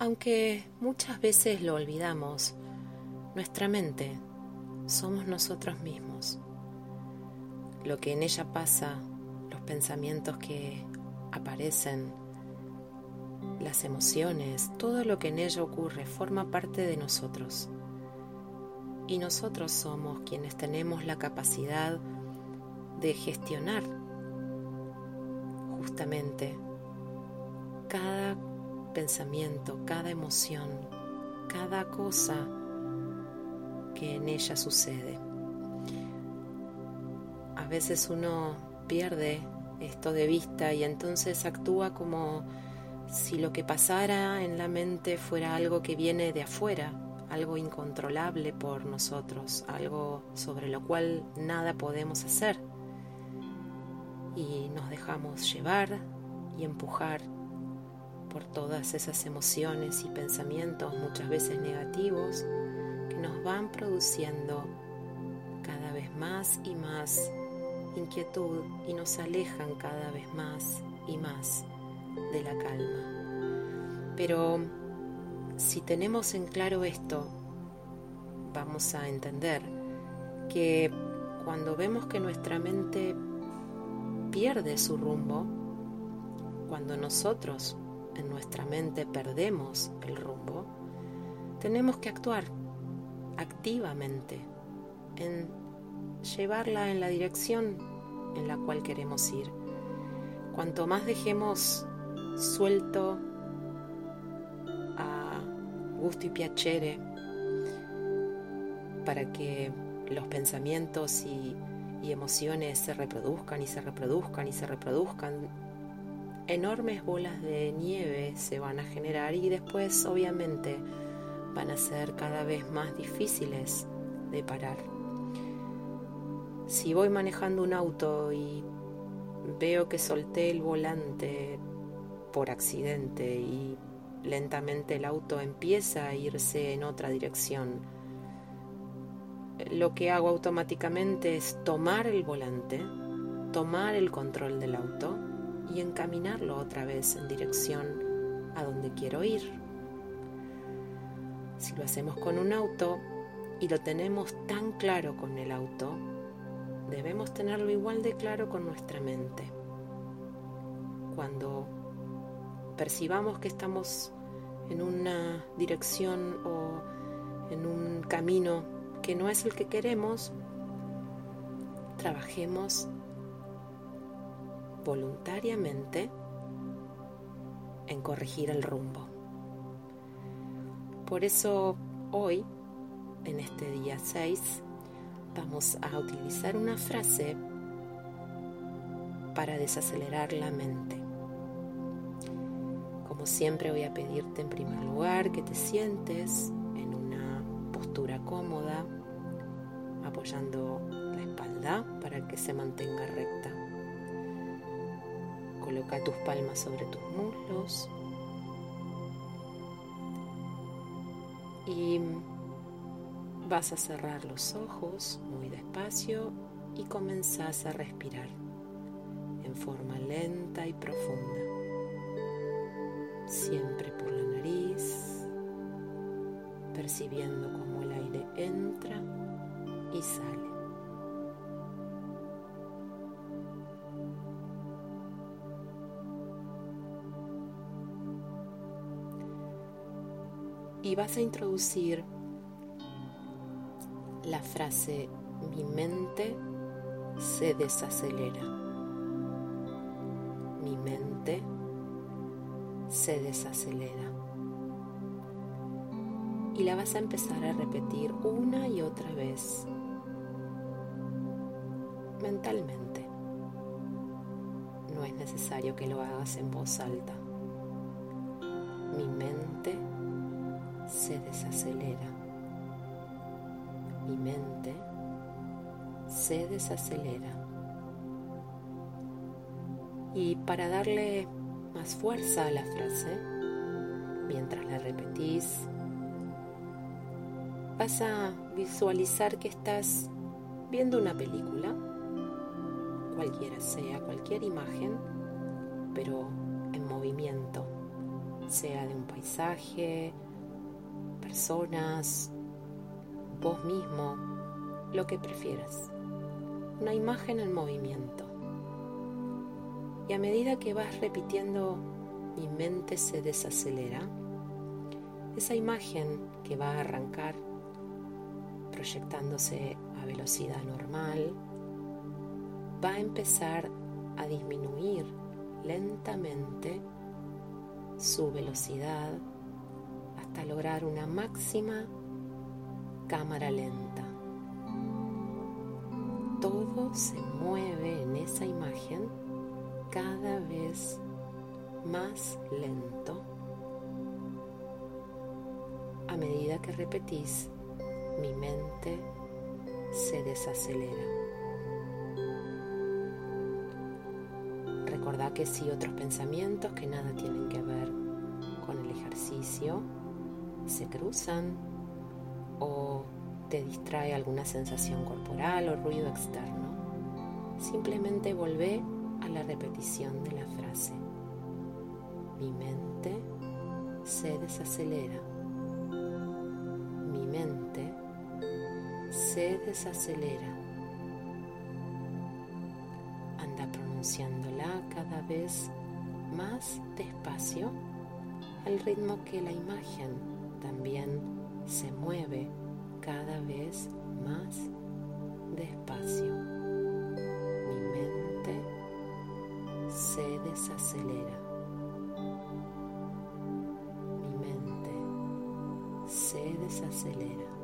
Aunque muchas veces lo olvidamos, nuestra mente somos nosotros mismos. Lo que en ella pasa, los pensamientos que aparecen, las emociones, todo lo que en ella ocurre forma parte de nosotros. Y nosotros somos quienes tenemos la capacidad de gestionar justamente cada pensamiento, cada emoción, cada cosa que en ella sucede. A veces uno pierde esto de vista y entonces actúa como si lo que pasara en la mente fuera algo que viene de afuera, algo incontrolable por nosotros, algo sobre lo cual nada podemos hacer. Y nos dejamos llevar y empujar por todas esas emociones y pensamientos muchas veces negativos que nos van produciendo cada vez más y más inquietud y nos alejan cada vez más y más de la calma. Pero si tenemos en claro esto, vamos a entender que cuando vemos que nuestra mente pierde su rumbo, cuando nosotros en nuestra mente perdemos el rumbo, tenemos que actuar activamente en llevarla en la dirección en la cual queremos ir. Cuanto más dejemos suelto a gusto y piacere para que los pensamientos y, y emociones se reproduzcan y se reproduzcan y se reproduzcan enormes bolas de nieve se van a generar y después obviamente van a ser cada vez más difíciles de parar. Si voy manejando un auto y veo que solté el volante por accidente y lentamente el auto empieza a irse en otra dirección, lo que hago automáticamente es tomar el volante, tomar el control del auto y encaminarlo otra vez en dirección a donde quiero ir. Si lo hacemos con un auto y lo tenemos tan claro con el auto, debemos tenerlo igual de claro con nuestra mente. Cuando percibamos que estamos en una dirección o en un camino que no es el que queremos, trabajemos voluntariamente en corregir el rumbo. Por eso hoy, en este día 6, vamos a utilizar una frase para desacelerar la mente. Como siempre voy a pedirte en primer lugar que te sientes en una postura cómoda, apoyando la espalda para que se mantenga recta. Coloca tus palmas sobre tus muslos. Y vas a cerrar los ojos muy despacio y comenzás a respirar en forma lenta y profunda. Siempre por la nariz, percibiendo cómo el aire entra y sale. Y vas a introducir la frase mi mente se desacelera. Mi mente se desacelera. Y la vas a empezar a repetir una y otra vez mentalmente. No es necesario que lo hagas en voz alta. Mi mente se desacelera. Mi mente se desacelera. Y para darle más fuerza a la frase, mientras la repetís, vas a visualizar que estás viendo una película, cualquiera sea, cualquier imagen, pero en movimiento, sea de un paisaje, personas, vos mismo, lo que prefieras. Una imagen en movimiento. Y a medida que vas repitiendo, mi mente se desacelera. Esa imagen que va a arrancar proyectándose a velocidad normal, va a empezar a disminuir lentamente su velocidad hasta lograr una máxima cámara lenta. Todo se mueve en esa imagen cada vez más lento a medida que repetís mi mente se desacelera. Recordá que si otros pensamientos que nada tienen que ver con el ejercicio se cruzan o te distrae alguna sensación corporal o ruido externo, simplemente volvé a la repetición de la frase. Mi mente se desacelera. Mi mente se desacelera. Anda pronunciándola cada vez más despacio al ritmo que la imagen también se mueve cada vez más despacio. Mi mente se desacelera. Mi mente se desacelera.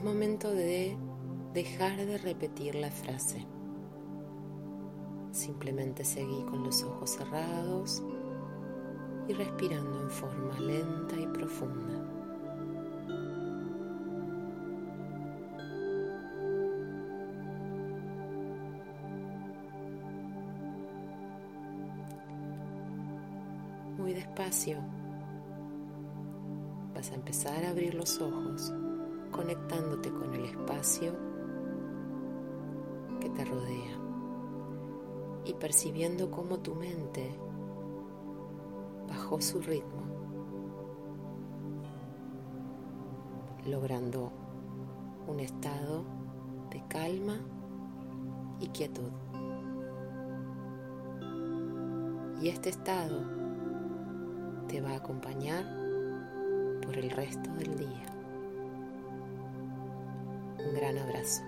Es momento de dejar de repetir la frase. Simplemente seguí con los ojos cerrados y respirando en forma lenta y profunda. Muy despacio vas a empezar a abrir los ojos conectándote con el espacio que te rodea y percibiendo cómo tu mente bajó su ritmo, logrando un estado de calma y quietud. Y este estado te va a acompañar el resto del día. Un gran abrazo.